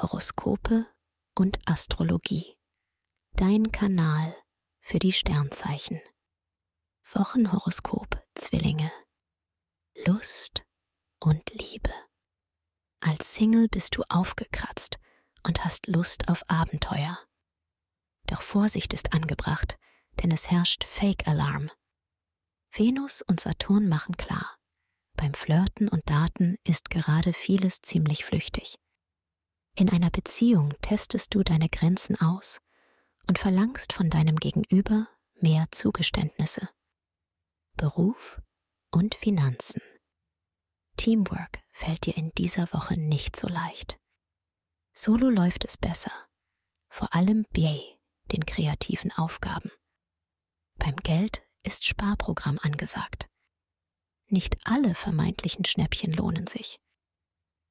Horoskope und Astrologie. Dein Kanal für die Sternzeichen. Wochenhoroskop Zwillinge. Lust und Liebe. Als Single bist du aufgekratzt und hast Lust auf Abenteuer. Doch Vorsicht ist angebracht, denn es herrscht Fake-Alarm. Venus und Saturn machen klar. Beim Flirten und Daten ist gerade vieles ziemlich flüchtig. In einer Beziehung testest du deine Grenzen aus und verlangst von deinem Gegenüber mehr Zugeständnisse. Beruf und Finanzen. Teamwork fällt dir in dieser Woche nicht so leicht. Solo läuft es besser, vor allem bei den kreativen Aufgaben. Beim Geld ist Sparprogramm angesagt. Nicht alle vermeintlichen Schnäppchen lohnen sich.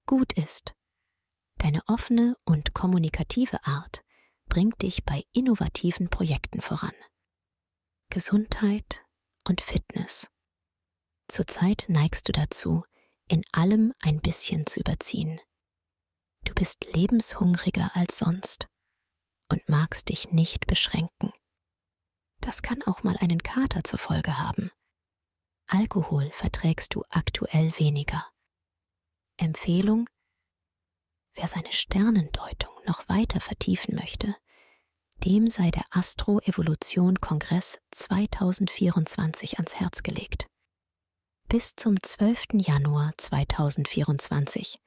Gut ist, deine offene und kommunikative Art bringt dich bei innovativen Projekten voran. Gesundheit und Fitness. Zurzeit neigst du dazu, in allem ein bisschen zu überziehen. Du bist lebenshungriger als sonst und magst dich nicht beschränken. Das kann auch mal einen Kater zur Folge haben. Alkohol verträgst du aktuell weniger. Empfehlung Wer seine Sternendeutung noch weiter vertiefen möchte, dem sei der Astro-Evolution-Kongress 2024 ans Herz gelegt. Bis zum 12. Januar 2024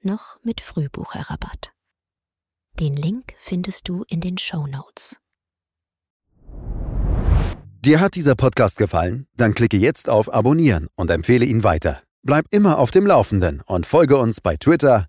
noch mit Frühbucherrabatt. Den Link findest du in den Show Notes. Dir hat dieser Podcast gefallen? Dann klicke jetzt auf Abonnieren und empfehle ihn weiter. Bleib immer auf dem Laufenden und folge uns bei Twitter,